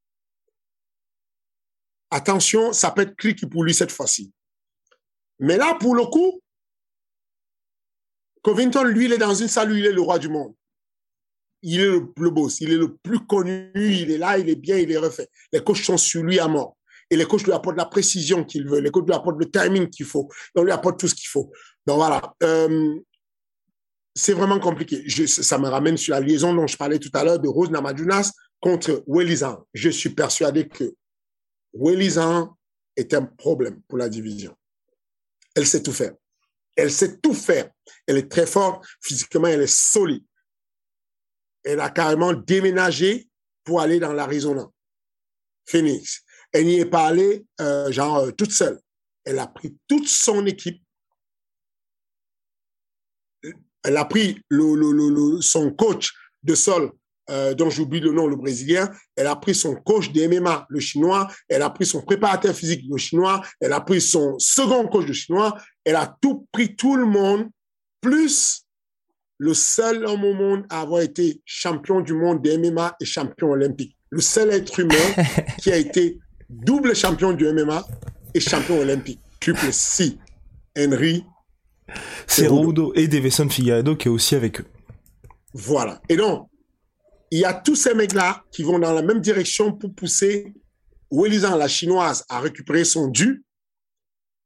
attention, ça peut être cliqué pour lui cette fois-ci. Mais là, pour le coup, Covington, lui, il est dans une salle où il est le roi du monde. Il est le, boss, il est le plus connu, il est là, il est bien, il est refait. Les coachs sont sur lui à mort. Et les coachs lui apportent la précision qu'il veut, les coachs lui apportent le timing qu'il faut, on lui apporte tout ce qu'il faut. Donc voilà, euh, c'est vraiment compliqué. ça me ramène sur la liaison dont je parlais tout à l'heure de Rose Namajunas contre Welizan. Je suis persuadé que Wellizan est un problème pour la division. Elle sait tout faire. Elle sait tout faire. Elle est très forte. Physiquement, elle est solide. Elle a carrément déménagé pour aller dans l'Arizona. Phoenix. Elle n'y est pas allée, euh, genre, euh, toute seule. Elle a pris toute son équipe. Elle a pris le, son coach de sol euh, dont j'oublie le nom, le Brésilien, elle a pris son coach de MMA, le Chinois, elle a pris son préparateur physique, le Chinois, elle a pris son second coach, le Chinois, elle a tout pris tout le monde, plus le seul homme au monde à avoir été champion du monde de MMA et champion olympique. Le seul être humain qui a été double champion du MMA et champion olympique. Triple C. Henry. Cerudo et Davison Figueiredo qui est aussi avec eux. Voilà. Et donc, il y a tous ces mecs-là qui vont dans la même direction pour pousser Wellizan, la chinoise, à récupérer son dû.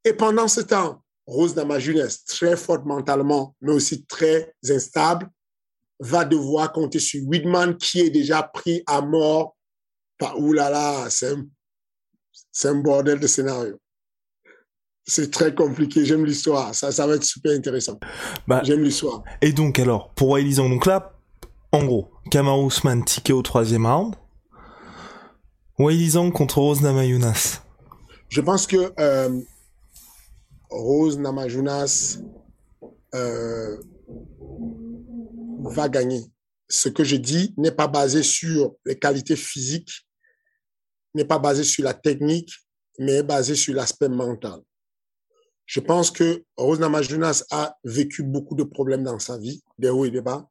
Et pendant ce temps, Rose Namajunas, très forte mentalement, mais aussi très instable, va devoir compter sur Whitman qui est déjà pris à mort. Par, oulala, c'est un, c'est un bordel de scénario. C'est très compliqué. J'aime l'histoire. Ça, ça va être super intéressant. Bah, J'aime l'histoire. Et donc, alors, pour Wiley donc là, en gros, Kamaru Usman ticket au troisième round. Wiley contre Rose Namajunas. Je pense que euh, Rose Namajunas euh, va gagner. Ce que je dis n'est pas basé sur les qualités physiques, n'est pas basé sur la technique, mais est basé sur l'aspect mental. Je pense que Rose Namajunas a vécu beaucoup de problèmes dans sa vie, des hauts et des bas,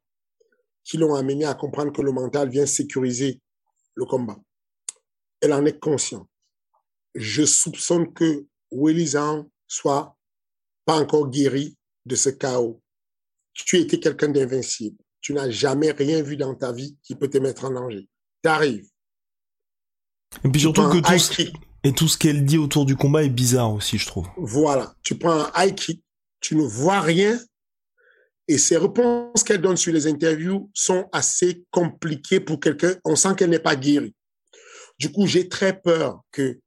qui l'ont amené à comprendre que le mental vient sécuriser le combat. Elle en est consciente. Je soupçonne que Willy Zhang soit pas encore guéri de ce chaos. Tu étais quelqu'un d'invincible. Tu n'as jamais rien vu dans ta vie qui peut te mettre en danger. Tu arrives. Et puis surtout que tout ce, et tout ce qu'elle dit autour du combat est bizarre aussi, je trouve. Voilà. Tu prends un high kick, tu ne vois rien, et ses réponses qu'elle donne sur les interviews sont assez compliquées pour quelqu'un. On sent qu'elle n'est pas guérie. Du coup, j'ai très peur que,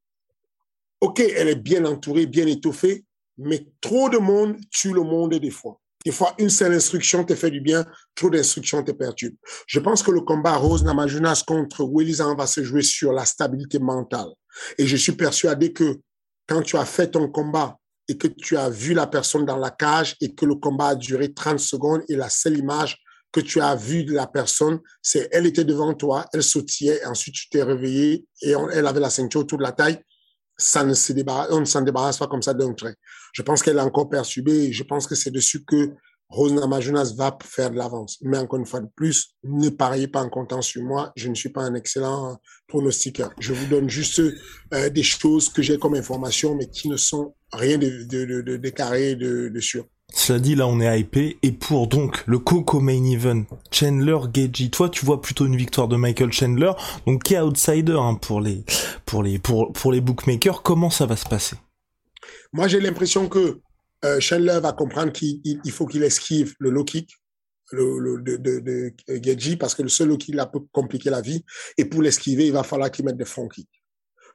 OK, elle est bien entourée, bien étoffée, mais trop de monde tue le monde des fois. Des fois, une seule instruction te fait du bien, trop d'instructions te perturbent. Je pense que le combat Rose Namajunas contre Willizan va se jouer sur la stabilité mentale. Et je suis persuadé que quand tu as fait ton combat et que tu as vu la personne dans la cage et que le combat a duré 30 secondes et la seule image que tu as vue de la personne, c'est elle était devant toi, elle sautillait, ensuite tu t'es réveillé et elle avait la ceinture autour de la taille ça ne se débarrasse, on ne s'en débarrasse pas comme ça d'un trait. Je pense qu'elle est encore perturbée je pense que c'est dessus que Rose Namajunas va faire de l'avance. Mais encore une fois de plus, ne pariez pas en comptant sur moi. Je ne suis pas un excellent pronostiqueur. Je vous donne juste euh, des choses que j'ai comme information, mais qui ne sont rien de, de, de, sûr. Cela dit, là, on est hypé. Et pour donc le Coco Main Event, Chandler Gagey, toi, tu vois plutôt une victoire de Michael Chandler, donc qui est outsider hein, pour les pour les pour pour les bookmakers. Comment ça va se passer? Moi, j'ai l'impression que euh, Chandler va comprendre qu'il faut qu'il esquive le low kick le, de, de, de parce que le seul low kick là peut compliquer la vie. Et pour l'esquiver, il va falloir qu'il mette des front kicks.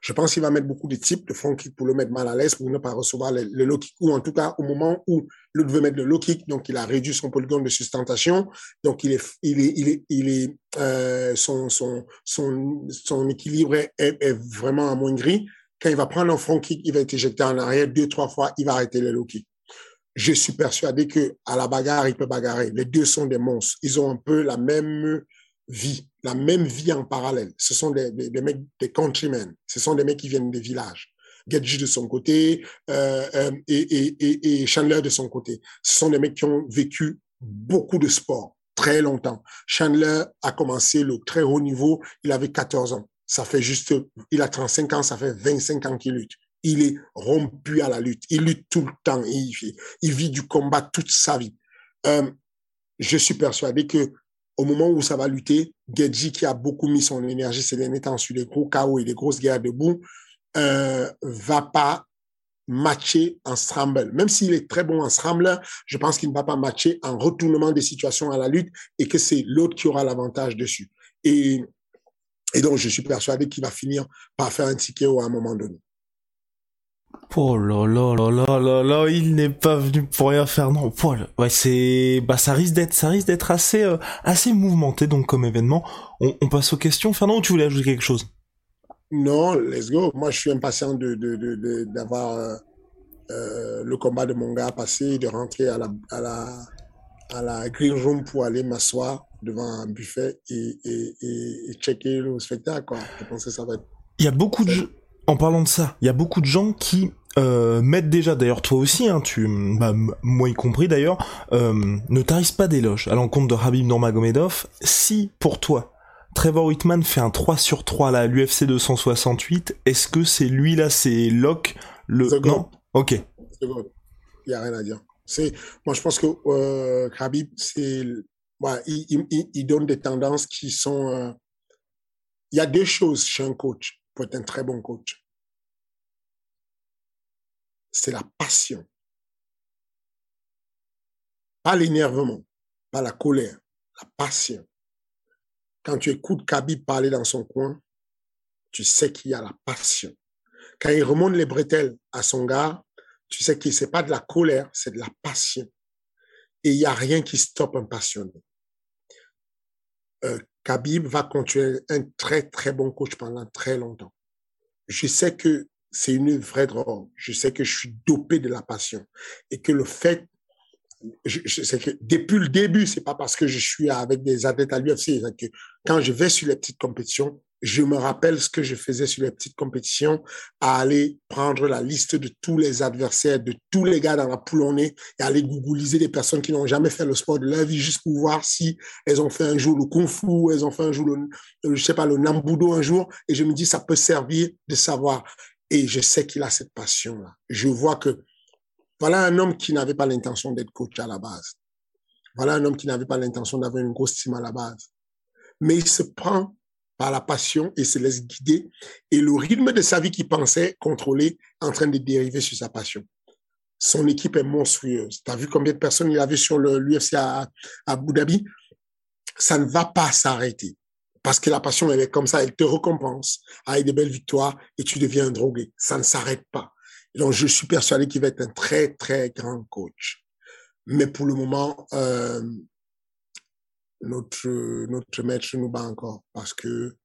Je pense qu'il va mettre beaucoup de types de front kick pour le mettre mal à l'aise, pour ne pas recevoir le, low kick, ou en tout cas au moment où l'autre veut mettre le low kick, donc il a réduit son polygone de sustentation, donc il est, il est, il est, euh, son, son, son, son équilibre est, est, vraiment gris. Quand il va prendre un front kick, il va être éjecté en arrière deux, trois fois, il va arrêter le low kick. Je suis persuadé que à la bagarre, il peut bagarrer. Les deux sont des monstres. Ils ont un peu la même vie, la même vie en parallèle. Ce sont des, mecs, des countrymen. Ce sont des mecs qui viennent des villages. Gedji de son côté euh, euh, et, et, et, et Chandler de son côté. Ce sont des mecs qui ont vécu beaucoup de sport très longtemps. Chandler a commencé le très haut niveau, il avait 14 ans. Ça fait juste, il a 35 ans, ça fait 25 ans qu'il lutte. Il est rompu à la lutte. Il lutte tout le temps. Il, il vit du combat toute sa vie. Euh, je suis persuadé que au moment où ça va lutter, Gedji, qui a beaucoup mis son énergie ces derniers temps sur les gros chaos et les grosses guerres debout, euh, va pas matcher en scramble. Même s'il est très bon en scramble, je pense qu'il ne va pas matcher en retournement des situations à la lutte et que c'est l'autre qui aura l'avantage dessus. Et, et donc, je suis persuadé qu'il va finir par faire un ticket à un moment donné. Oh là là là là là là, il n'est pas venu pour rien faire non. Paul, ouais c'est bah ça risque d'être ça risque d'être assez euh, assez mouvementé donc comme événement. On, on, passe aux questions. Fernand, ou tu voulais ajouter quelque chose? Non, let's go. Moi, je suis impatient de de d'avoir de, de, euh, le combat de mon gars passé, de rentrer à la à la à la green room pour aller m'asseoir devant un buffet et, et, et, et checker le spectacle. Quoi. Je pense que ça va être. Il y a beaucoup de en parlant de ça, il y a beaucoup de gens qui euh, mettre déjà, d'ailleurs toi aussi, hein, tu, bah, moi y compris d'ailleurs, euh, ne tarise pas d'éloge à l'encontre de Habib Nurmagomedov. Si pour toi, Trevor Whitman fait un 3 sur 3 là, à l'UFC 268, est-ce que c'est lui là, c'est Locke le... Non Ok. Il n'y a rien à dire. C'est, moi je pense que euh, Habib, c'est, ouais, il, il, il, donne des tendances qui sont... Euh, il y a deux choses chez un coach pour être un très bon coach c'est la passion. Pas l'énervement, pas la colère, la passion. Quand tu écoutes Kabi parler dans son coin, tu sais qu'il y a la passion. Quand il remonte les bretelles à son gars, tu sais que c'est pas de la colère, c'est de la passion. Et il n'y a rien qui stoppe un passionné. Euh, Khabib va continuer un très, très bon coach pendant très longtemps. Je sais que c'est une vraie drogue. Je sais que je suis dopé de la passion et que le fait, je, sais que depuis le début, c'est pas parce que je suis avec des athlètes à l'UFC, que quand je vais sur les petites compétitions, je me rappelle ce que je faisais sur les petites compétitions, à aller prendre la liste de tous les adversaires, de tous les gars dans la poule et aller googliser des personnes qui n'ont jamais fait le sport de leur vie juste pour voir si elles ont fait un jour le kung fu, elles ont fait un jour le, je sais pas, le nambudo un jour, et je me dis, ça peut servir de savoir. Et je sais qu'il a cette passion-là. Je vois que voilà un homme qui n'avait pas l'intention d'être coach à la base. Voilà un homme qui n'avait pas l'intention d'avoir une grosse team à la base. Mais il se prend par la passion et se laisse guider. Et le rythme de sa vie qu'il pensait contrôler en train de dériver sur sa passion. Son équipe est monstrueuse. Tu as vu combien de personnes il avait sur l'UFC à Abu Dhabi? Ça ne va pas s'arrêter parce que la passion, elle est comme ça, elle te récompense avec des belles victoires et tu deviens un drogué. Ça ne s'arrête pas. donc, je suis persuadé qu'il va être un très, très grand coach. Mais pour le moment, euh, notre, notre maître nous bat encore parce que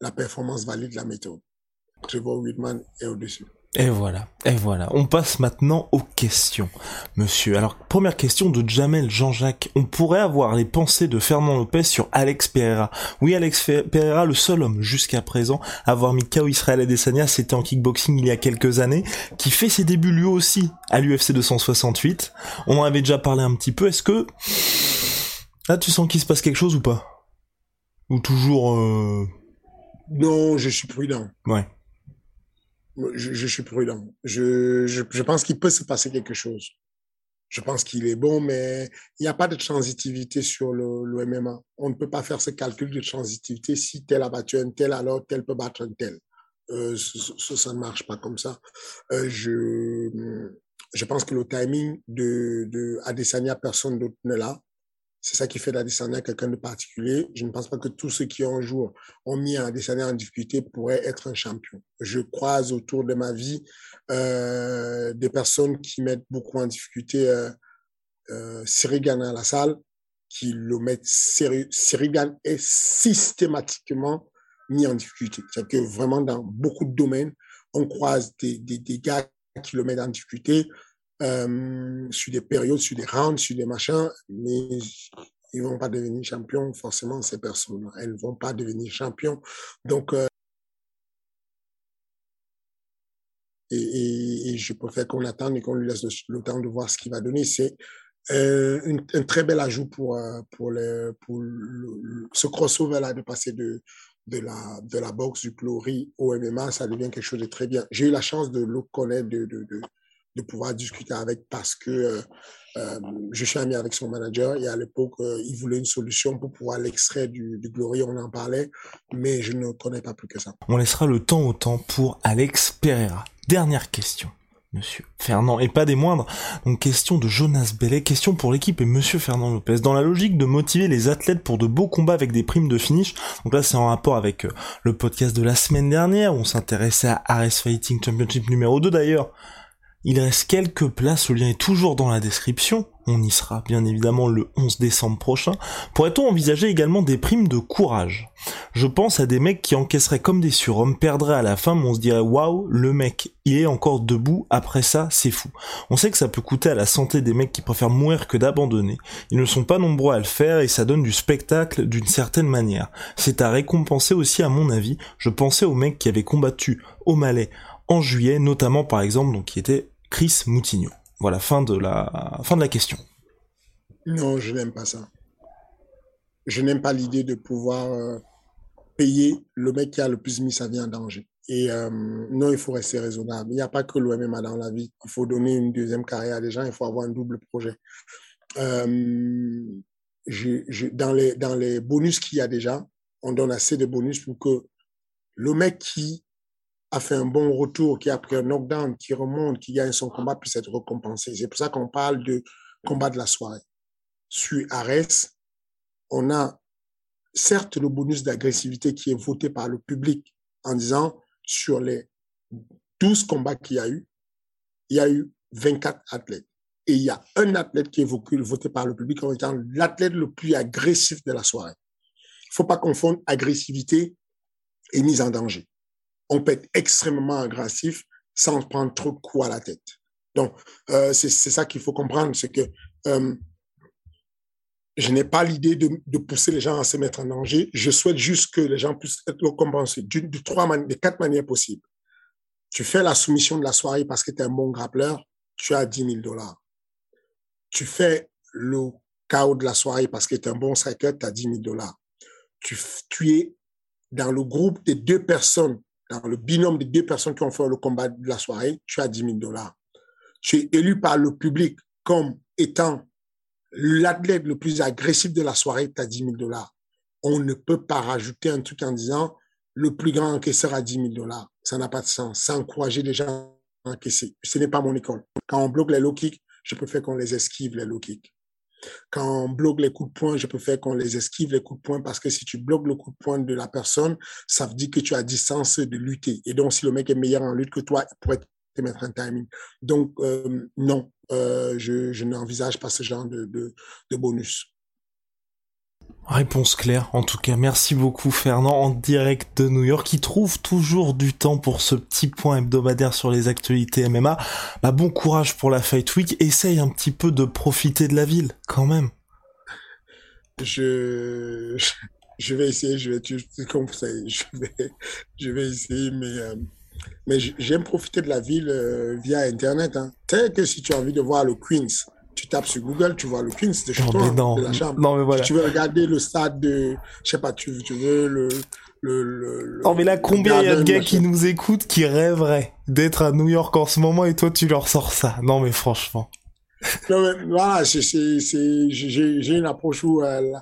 la performance valide la méthode. Trevor Whitman est au-dessus. Et voilà, et voilà. On passe maintenant aux questions, monsieur. Alors, première question de Jamel Jean-Jacques. On pourrait avoir les pensées de Fernand Lopez sur Alex Pereira. Oui, Alex Pereira, le seul homme jusqu'à présent à avoir mis KO Israël Adesanya, c'était en kickboxing il y a quelques années, qui fait ses débuts lui aussi à l'UFC 268. On en avait déjà parlé un petit peu. Est-ce que... Là, tu sens qu'il se passe quelque chose ou pas? Ou toujours... Euh... Non, je suis prudent. Ouais je, je, suis prudent. Je, je, je pense qu'il peut se passer quelque chose. Je pense qu'il est bon, mais il n'y a pas de transitivité sur le, le, MMA. On ne peut pas faire ce calcul de transitivité. Si tel a battu un tel, alors tel peut battre un tel. Euh, ça, ça ne marche pas comme ça. Euh, je, je pense que le timing de, de Adesanya, personne d'autre ne l'a. C'est ça qui fait d'Adesanya quelqu'un de particulier. Je ne pense pas que tous ceux qui un jour ont mis Adesanya en difficulté pourraient être un champion. Je croise autour de ma vie euh, des personnes qui mettent beaucoup en difficulté euh, euh, à la salle, qui le mettent sérieux. Sirigan est systématiquement mis en difficulté. C'est que vraiment dans beaucoup de domaines, on croise des, des gars qui le mettent en difficulté euh, sur des périodes, sur des rounds, sur des machins, mais ils vont pas devenir champions, forcément, ces personnes. Elles vont pas devenir champions. Donc, euh, et, je préfère qu'on attende et qu'on lui laisse le, temps de voir ce qu'il va donner. C'est euh, un très bel ajout pour, pour, le, pour ce crossover-là de passer de, de la, de la boxe, du chlori au MMA, ça devient quelque chose de très bien. J'ai eu la chance de le connaître, de, de pouvoir discuter avec parce que euh, euh, je suis ami avec son manager et à l'époque, euh, il voulait une solution pour pouvoir l'extraire du, Glory, on en parlait, mais je ne connais pas plus que ça. On laissera le temps au temps pour Alex Pereira. Dernière question. Monsieur Fernand, et pas des moindres. Donc question de Jonas Bellet, question pour l'équipe et Monsieur Fernand Lopez. Dans la logique de motiver les athlètes pour de beaux combats avec des primes de finish, donc là c'est en rapport avec le podcast de la semaine dernière où on s'intéressait à Ares Fighting Championship numéro 2 d'ailleurs, il reste quelques places, le lien est toujours dans la description, on y sera bien évidemment le 11 décembre prochain. Pourrait-on envisager également des primes de courage? Je pense à des mecs qui encaisseraient comme des surhommes, perdraient à la fin, mais on se dirait waouh, le mec, il est encore debout, après ça, c'est fou. On sait que ça peut coûter à la santé des mecs qui préfèrent mourir que d'abandonner. Ils ne sont pas nombreux à le faire et ça donne du spectacle d'une certaine manière. C'est à récompenser aussi à mon avis. Je pensais aux mecs qui avaient combattu au Malais en juillet, notamment par exemple, donc qui était Chris Moutinho. Voilà, fin de la, fin de la question. Non, je n'aime pas ça. Je n'aime pas l'idée de pouvoir euh, payer le mec qui a le plus mis sa vie en danger. Et euh, non, il faut rester raisonnable. Il n'y a pas que l'OMMA dans la vie. Il faut donner une deuxième carrière à des gens. Il faut avoir un double projet. Euh, dans, les, dans les bonus qu'il y a déjà, on donne assez de bonus pour que le mec qui a fait un bon retour, qui a pris un knockdown, qui remonte, qui gagne son combat, puisse être récompensé. C'est pour ça qu'on parle de combat de la soirée. Sur Ares, on a certes le bonus d'agressivité qui est voté par le public en disant sur les 12 combats qu'il y a eu, il y a eu 24 athlètes. Et il y a un athlète qui est voté par le public en étant l'athlète le plus agressif de la soirée. Il faut pas confondre agressivité et mise en danger. On peut être extrêmement agressif sans prendre trop de coups à la tête. Donc, euh, c'est ça qu'il faut comprendre, c'est que euh, je n'ai pas l'idée de, pousser les gens à se mettre en danger. Je souhaite juste que les gens puissent être récompensés de trois de quatre manières possibles. Tu fais la soumission de la soirée parce que tu es un bon grappleur, tu as 10 000 dollars. Tu fais le chaos de la soirée parce que tu es un bon striker, tu as 10 000 dollars. Tu, tu es dans le groupe des deux personnes, dans le binôme des deux personnes qui ont fait le combat de la soirée, tu as 10 000 dollars. Tu es élu par le public comme étant l'athlète le plus agressif de la soirée, tu as 10 000 dollars. On ne peut pas rajouter un truc en disant le plus grand encaisseur a 10 000 dollars. Ça n'a pas de sens. Ça encourager les gens à encaisser. Ce n'est pas mon école. Quand on bloque les low kicks, je préfère qu'on les esquive, les low kicks. Quand on bloque les coups de poing, je préfère qu'on les esquive, les coups de poing, parce que si tu bloques le coup de poing de la personne, ça veut dire que tu as distance de lutter. Et donc, si le mec est meilleur en lutte que toi, il pourrait te mettre un timing. Donc, euh, non, euh, je, n'envisage pas ce genre de bonus. Réponse claire, en tout cas, merci beaucoup Fernand en direct de New York qui trouve toujours du temps pour ce petit point hebdomadaire sur les actualités MMA. Bah, bon courage pour la Fight Week, essaye un petit peu de profiter de la ville quand même. Je, je vais essayer, je vais conseiller, je vais, je vais essayer, mais, euh, mais j'aime profiter de la ville euh, via Internet. Hein. Tu sais que si tu as envie de voir le Queens, tu tapes sur Google, tu vois le Queens de chez non, toi, mais non. de la chambre. Non, mais voilà. Si tu veux regarder le stade de, je sais pas, tu, tu veux le, le, le, Non, mais là, combien il y a de gars qui nous écoutent qui rêveraient d'être à New York en ce moment et toi, tu leur sors ça. Non, mais franchement. Voilà, j'ai, une approche où euh,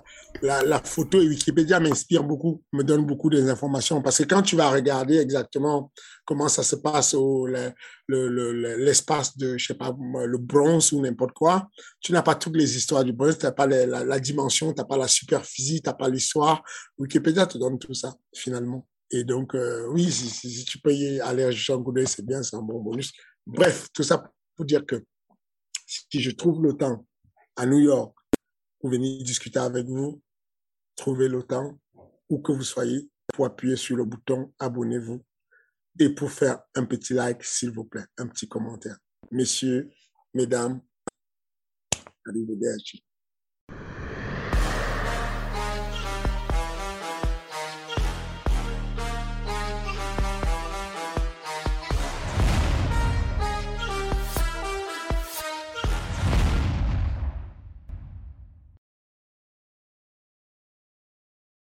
la, la, photo et Wikipédia m'inspire beaucoup, me donne beaucoup d'informations. Parce que quand tu vas regarder exactement comment ça se passe au le, le, l'espace de, je sais pas, le bronze ou n'importe quoi, tu n'as pas toutes les histoires du bronze, tu n'as pas la, la, dimension, tu n'as pas la superficie, tu n'as pas l'histoire. Wikipédia te donne tout ça, finalement. Et donc, euh, oui, si, si, tu peux y aller jeter un coup d'œil, c'est bien, c'est un bon bonus. Bref, tout ça pour dire que si je trouve le temps à New York pour venir discuter avec vous, trouvez le temps, où que vous soyez, pour appuyer sur le bouton abonnez-vous et pour faire un petit like, s'il vous plaît, un petit commentaire. Messieurs, mesdames.